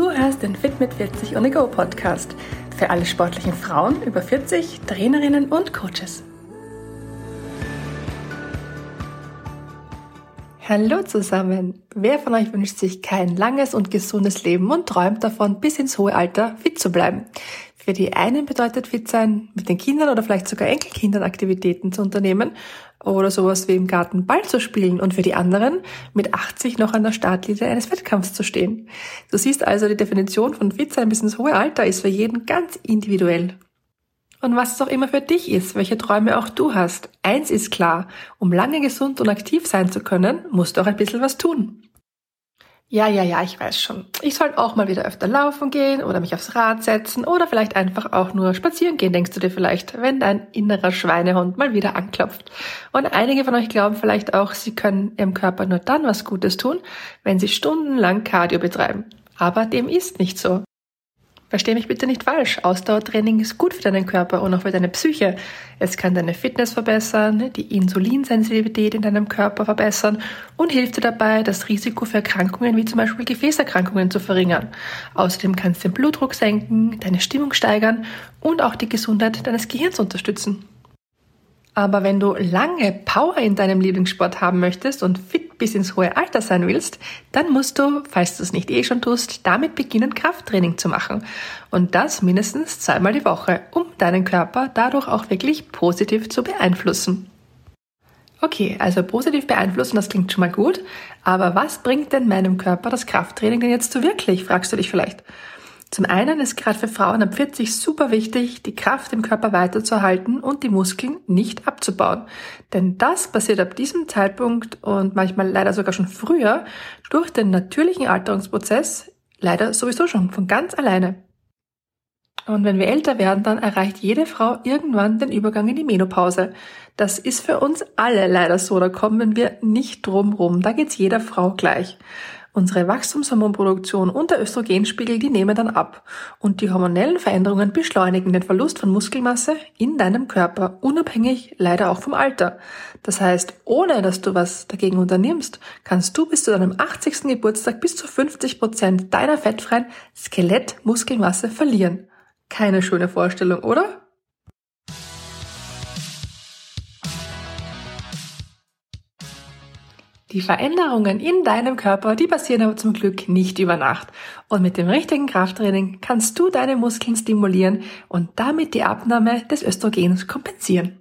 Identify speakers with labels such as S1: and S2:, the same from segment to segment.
S1: Du hörst den Fit mit 40 on the Go Podcast für alle sportlichen Frauen über 40, Trainerinnen und Coaches. Hallo zusammen! Wer von euch wünscht sich kein langes und gesundes Leben und träumt davon, bis ins hohe Alter fit zu bleiben? Für die einen bedeutet fit sein, mit den Kindern oder vielleicht sogar Enkelkindern Aktivitäten zu unternehmen oder sowas wie im Garten Ball zu spielen und für die anderen mit 80 noch an der Startlinie eines Wettkampfs zu stehen. Du siehst also, die Definition von fit sein bis ins hohe Alter ist für jeden ganz individuell. Und was es auch immer für dich ist, welche Träume auch du hast, eins ist klar, um lange gesund und aktiv sein zu können, musst du auch ein bisschen was tun. Ja, ja, ja, ich weiß schon. Ich sollte auch mal wieder öfter laufen gehen oder mich aufs Rad setzen oder vielleicht einfach auch nur spazieren gehen, denkst du dir vielleicht, wenn dein innerer Schweinehund mal wieder anklopft. Und einige von euch glauben vielleicht auch, sie können ihrem Körper nur dann was Gutes tun, wenn sie stundenlang Cardio betreiben. Aber dem ist nicht so. Versteh mich bitte nicht falsch. Ausdauertraining ist gut für deinen Körper und auch für deine Psyche. Es kann deine Fitness verbessern, die Insulinsensitivität in deinem Körper verbessern und hilft dir dabei, das Risiko für Erkrankungen wie zum Beispiel Gefäßerkrankungen zu verringern. Außerdem kannst du den Blutdruck senken, deine Stimmung steigern und auch die Gesundheit deines Gehirns unterstützen. Aber wenn du lange Power in deinem Lieblingssport haben möchtest und fit bis ins hohe Alter sein willst, dann musst du, falls du es nicht eh schon tust, damit beginnen, Krafttraining zu machen. Und das mindestens zweimal die Woche, um deinen Körper dadurch auch wirklich positiv zu beeinflussen. Okay, also positiv beeinflussen, das klingt schon mal gut. Aber was bringt denn meinem Körper das Krafttraining denn jetzt so wirklich, fragst du dich vielleicht. Zum einen ist gerade für Frauen ab 40 super wichtig, die Kraft im Körper weiterzuhalten und die Muskeln nicht abzubauen. Denn das passiert ab diesem Zeitpunkt und manchmal leider sogar schon früher durch den natürlichen Alterungsprozess leider sowieso schon von ganz alleine. Und wenn wir älter werden, dann erreicht jede Frau irgendwann den Übergang in die Menopause. Das ist für uns alle leider so, da kommen wir nicht drum rum. Da geht's jeder Frau gleich. Unsere Wachstumshormonproduktion und der Östrogenspiegel, die nehmen dann ab. Und die hormonellen Veränderungen beschleunigen den Verlust von Muskelmasse in deinem Körper, unabhängig leider auch vom Alter. Das heißt, ohne dass du was dagegen unternimmst, kannst du bis zu deinem 80. Geburtstag bis zu 50 Prozent deiner fettfreien Skelettmuskelmasse verlieren. Keine schöne Vorstellung, oder? Die Veränderungen in deinem Körper, die passieren aber zum Glück nicht über Nacht. Und mit dem richtigen Krafttraining kannst du deine Muskeln stimulieren und damit die Abnahme des Östrogens kompensieren.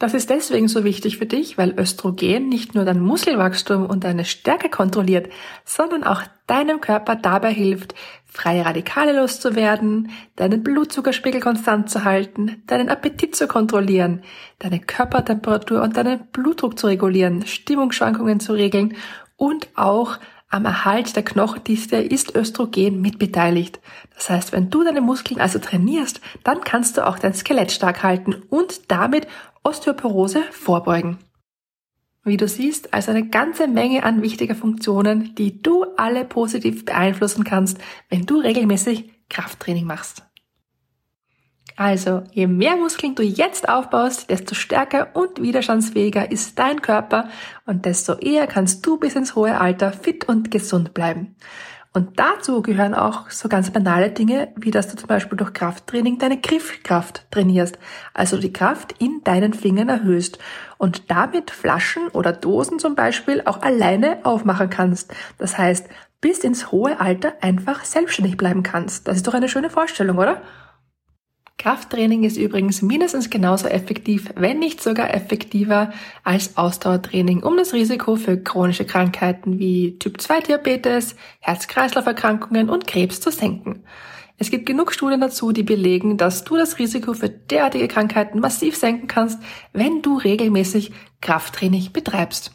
S1: Das ist deswegen so wichtig für dich, weil Östrogen nicht nur dein Muskelwachstum und deine Stärke kontrolliert, sondern auch deinem Körper dabei hilft, freie Radikale loszuwerden, deinen Blutzuckerspiegel konstant zu halten, deinen Appetit zu kontrollieren, deine Körpertemperatur und deinen Blutdruck zu regulieren, Stimmungsschwankungen zu regeln und auch am Erhalt der Knochendichte ist Östrogen mitbeteiligt. Das heißt, wenn du deine Muskeln also trainierst, dann kannst du auch dein Skelett stark halten und damit Osteoporose vorbeugen. Wie du siehst, also eine ganze Menge an wichtiger Funktionen, die du alle positiv beeinflussen kannst, wenn du regelmäßig Krafttraining machst. Also, je mehr Muskeln du jetzt aufbaust, desto stärker und widerstandsfähiger ist dein Körper und desto eher kannst du bis ins hohe Alter fit und gesund bleiben. Und dazu gehören auch so ganz banale Dinge, wie dass du zum Beispiel durch Krafttraining deine Griffkraft trainierst, also die Kraft in deinen Fingern erhöhst und damit Flaschen oder Dosen zum Beispiel auch alleine aufmachen kannst. Das heißt, bis ins hohe Alter einfach selbstständig bleiben kannst. Das ist doch eine schöne Vorstellung, oder? Krafttraining ist übrigens mindestens genauso effektiv, wenn nicht sogar effektiver als Ausdauertraining, um das Risiko für chronische Krankheiten wie Typ-2-Diabetes, Herz-Kreislauf-Erkrankungen und Krebs zu senken. Es gibt genug Studien dazu, die belegen, dass du das Risiko für derartige Krankheiten massiv senken kannst, wenn du regelmäßig Krafttraining betreibst.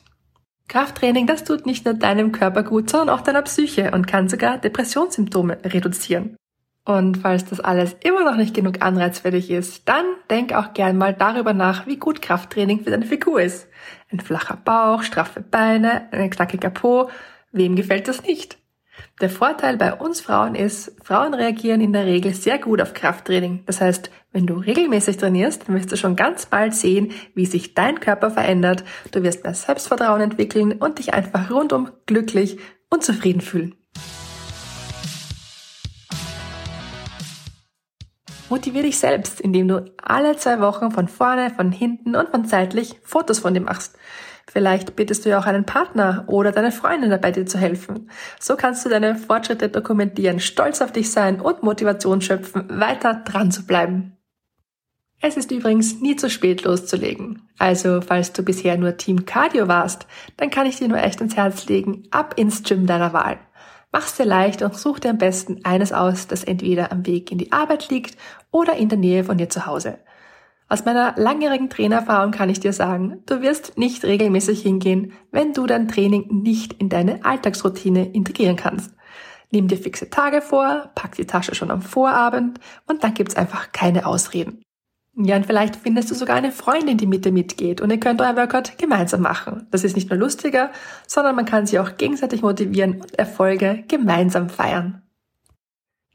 S1: Krafttraining, das tut nicht nur deinem Körper gut, sondern auch deiner Psyche und kann sogar Depressionssymptome reduzieren. Und falls das alles immer noch nicht genug Anreiz für dich ist, dann denk auch gern mal darüber nach, wie gut Krafttraining für deine Figur ist. Ein flacher Bauch, straffe Beine, ein knackiger Po, wem gefällt das nicht? Der Vorteil bei uns Frauen ist, Frauen reagieren in der Regel sehr gut auf Krafttraining. Das heißt, wenn du regelmäßig trainierst, dann wirst du schon ganz bald sehen, wie sich dein Körper verändert. Du wirst mehr Selbstvertrauen entwickeln und dich einfach rundum glücklich und zufrieden fühlen. Motivier dich selbst, indem du alle zwei Wochen von vorne, von hinten und von seitlich Fotos von dir machst. Vielleicht bittest du ja auch einen Partner oder deine Freundin dabei, dir zu helfen. So kannst du deine Fortschritte dokumentieren, stolz auf dich sein und Motivation schöpfen, weiter dran zu bleiben. Es ist übrigens nie zu spät loszulegen. Also, falls du bisher nur Team Cardio warst, dann kann ich dir nur echt ins Herz legen, ab ins Gym deiner Wahl. Mach's dir leicht und such dir am besten eines aus, das entweder am Weg in die Arbeit liegt oder in der Nähe von dir zu Hause. Aus meiner langjährigen Trainererfahrung kann ich dir sagen, du wirst nicht regelmäßig hingehen, wenn du dein Training nicht in deine Alltagsroutine integrieren kannst. Nimm dir fixe Tage vor, pack die Tasche schon am Vorabend und dann gibt's einfach keine Ausreden. Ja, und vielleicht findest du sogar eine Freundin, die mit dir mitgeht und ihr könnt euer Workout gemeinsam machen. Das ist nicht nur lustiger, sondern man kann sich auch gegenseitig motivieren und Erfolge gemeinsam feiern.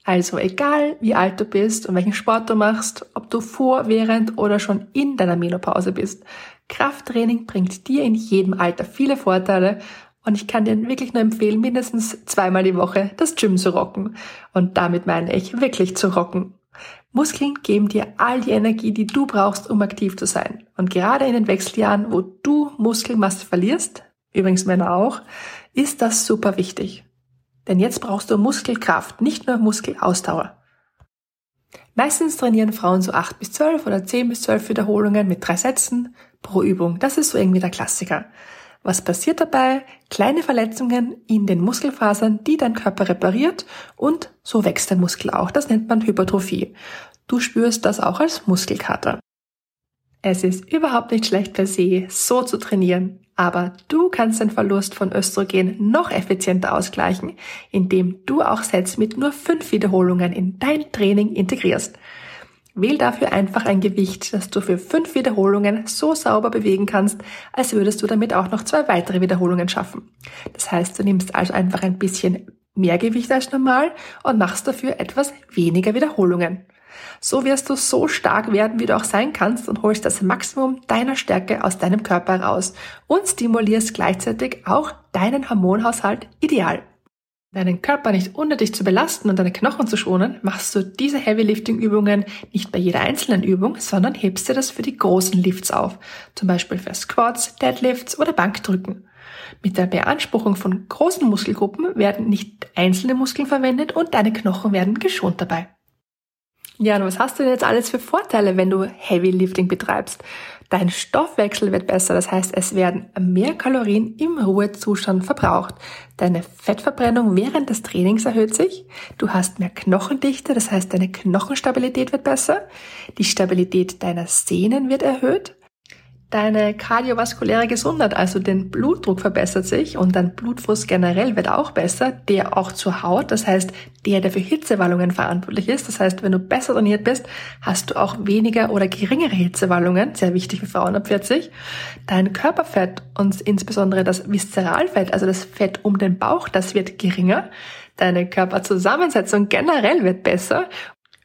S1: Also egal, wie alt du bist und welchen Sport du machst, ob du vor, während oder schon in deiner Menopause bist, Krafttraining bringt dir in jedem Alter viele Vorteile und ich kann dir wirklich nur empfehlen, mindestens zweimal die Woche das Gym zu rocken. Und damit meine ich wirklich zu rocken. Muskeln geben dir all die Energie, die du brauchst, um aktiv zu sein. Und gerade in den Wechseljahren, wo du Muskelmasse verlierst, übrigens Männer auch, ist das super wichtig. Denn jetzt brauchst du Muskelkraft, nicht nur Muskelausdauer. Meistens trainieren Frauen so 8 bis 12 oder 10 bis 12 Wiederholungen mit drei Sätzen pro Übung. Das ist so irgendwie der Klassiker. Was passiert dabei? Kleine Verletzungen in den Muskelfasern, die dein Körper repariert und so wächst dein Muskel auch. Das nennt man Hypertrophie. Du spürst das auch als Muskelkater. Es ist überhaupt nicht schlecht per se, so zu trainieren, aber du kannst den Verlust von Östrogen noch effizienter ausgleichen, indem du auch Sets mit nur fünf Wiederholungen in dein Training integrierst. Wähl dafür einfach ein Gewicht, das du für fünf Wiederholungen so sauber bewegen kannst, als würdest du damit auch noch zwei weitere Wiederholungen schaffen. Das heißt, du nimmst also einfach ein bisschen mehr Gewicht als normal und machst dafür etwas weniger Wiederholungen. So wirst du so stark werden, wie du auch sein kannst und holst das Maximum deiner Stärke aus deinem Körper raus und stimulierst gleichzeitig auch deinen Hormonhaushalt ideal. Deinen Körper nicht unnötig zu belasten und deine Knochen zu schonen, machst du diese Heavy-Lifting-Übungen nicht bei jeder einzelnen Übung, sondern hebst dir das für die großen Lifts auf, zum Beispiel für Squats, Deadlifts oder Bankdrücken. Mit der Beanspruchung von großen Muskelgruppen werden nicht einzelne Muskeln verwendet und deine Knochen werden geschont dabei. Ja, und was hast du denn jetzt alles für Vorteile, wenn du Heavy Lifting betreibst? Dein Stoffwechsel wird besser, das heißt, es werden mehr Kalorien im Ruhezustand verbraucht. Deine Fettverbrennung während des Trainings erhöht sich. Du hast mehr Knochendichte, das heißt, deine Knochenstabilität wird besser. Die Stabilität deiner Sehnen wird erhöht. Deine kardiovaskuläre Gesundheit, also den Blutdruck verbessert sich und dein Blutfluss generell wird auch besser, der auch zur Haut, das heißt, der, der für Hitzewallungen verantwortlich ist. Das heißt, wenn du besser trainiert bist, hast du auch weniger oder geringere Hitzewallungen, sehr wichtig für Frauen ab 40. Dein Körperfett und insbesondere das Viszeralfett, also das Fett um den Bauch, das wird geringer. Deine Körperzusammensetzung generell wird besser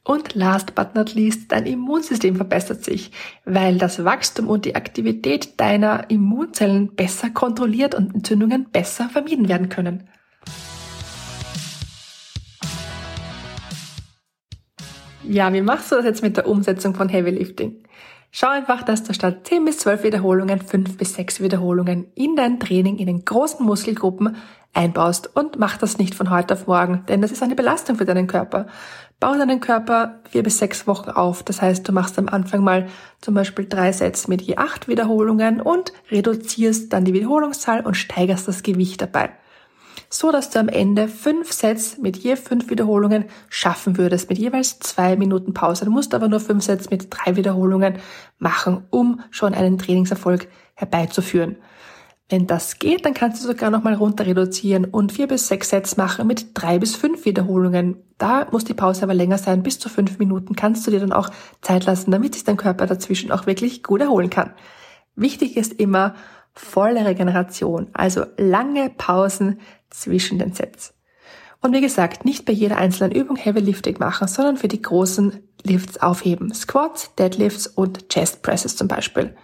S1: und last but not least, dein Immunsystem verbessert sich, weil das Wachstum und die Aktivität deiner Immunzellen besser kontrolliert und Entzündungen besser vermieden werden können. Ja, wie machst du das jetzt mit der Umsetzung von Heavy Lifting? Schau einfach, dass du statt 10 bis 12 Wiederholungen 5 bis 6 Wiederholungen in dein Training in den großen Muskelgruppen einbaust und mach das nicht von heute auf morgen, denn das ist eine Belastung für deinen Körper. Bau deinen Körper vier bis sechs Wochen auf. Das heißt, du machst am Anfang mal zum Beispiel drei Sets mit je acht Wiederholungen und reduzierst dann die Wiederholungszahl und steigerst das Gewicht dabei. So dass du am Ende fünf Sets mit je fünf Wiederholungen schaffen würdest, mit jeweils zwei Minuten Pause. Du musst aber nur fünf Sets mit drei Wiederholungen machen, um schon einen Trainingserfolg herbeizuführen. Wenn das geht, dann kannst du sogar nochmal runter reduzieren und vier bis sechs Sets machen mit drei bis fünf Wiederholungen. Da muss die Pause aber länger sein, bis zu fünf Minuten kannst du dir dann auch Zeit lassen, damit sich dein Körper dazwischen auch wirklich gut erholen kann. Wichtig ist immer volle Regeneration, also lange Pausen zwischen den Sets. Und wie gesagt, nicht bei jeder einzelnen Übung Heavy Lifting machen, sondern für die großen Lifts aufheben. Squats, Deadlifts und Chest Presses zum Beispiel.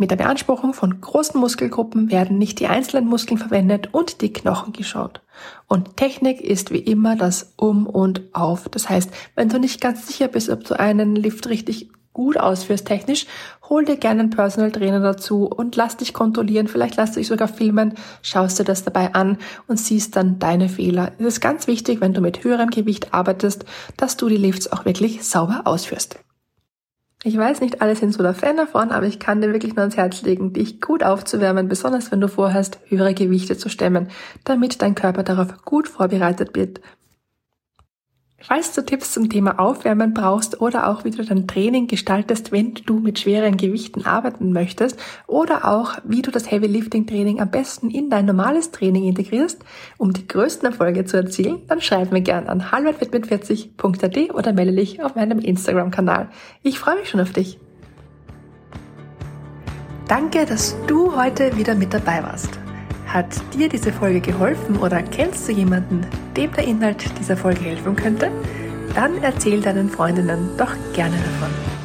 S1: Mit der Beanspruchung von großen Muskelgruppen werden nicht die einzelnen Muskeln verwendet und die Knochen geschaut. Und Technik ist wie immer das Um und Auf. Das heißt, wenn du nicht ganz sicher bist, ob du einen Lift richtig gut ausführst technisch, hol dir gerne einen Personal Trainer dazu und lass dich kontrollieren. Vielleicht lass dich sogar filmen, schaust dir das dabei an und siehst dann deine Fehler. Es ist ganz wichtig, wenn du mit höherem Gewicht arbeitest, dass du die Lifts auch wirklich sauber ausführst. Ich weiß nicht, alle sind so der Fan davon, aber ich kann dir wirklich nur ans Herz legen, dich gut aufzuwärmen, besonders wenn du vorhast, höhere Gewichte zu stemmen, damit dein Körper darauf gut vorbereitet wird Falls du Tipps zum Thema Aufwärmen brauchst oder auch wie du dein Training gestaltest, wenn du mit schweren Gewichten arbeiten möchtest oder auch wie du das Heavy Lifting Training am besten in dein normales Training integrierst, um die größten Erfolge zu erzielen, dann schreib mir gern an halbwertfit40.at oder melde dich auf meinem Instagram-Kanal. Ich freue mich schon auf dich. Danke, dass du heute wieder mit dabei warst. Hat dir diese Folge geholfen oder kennst du jemanden, dem der Inhalt dieser Folge helfen könnte? Dann erzähl deinen Freundinnen doch gerne davon.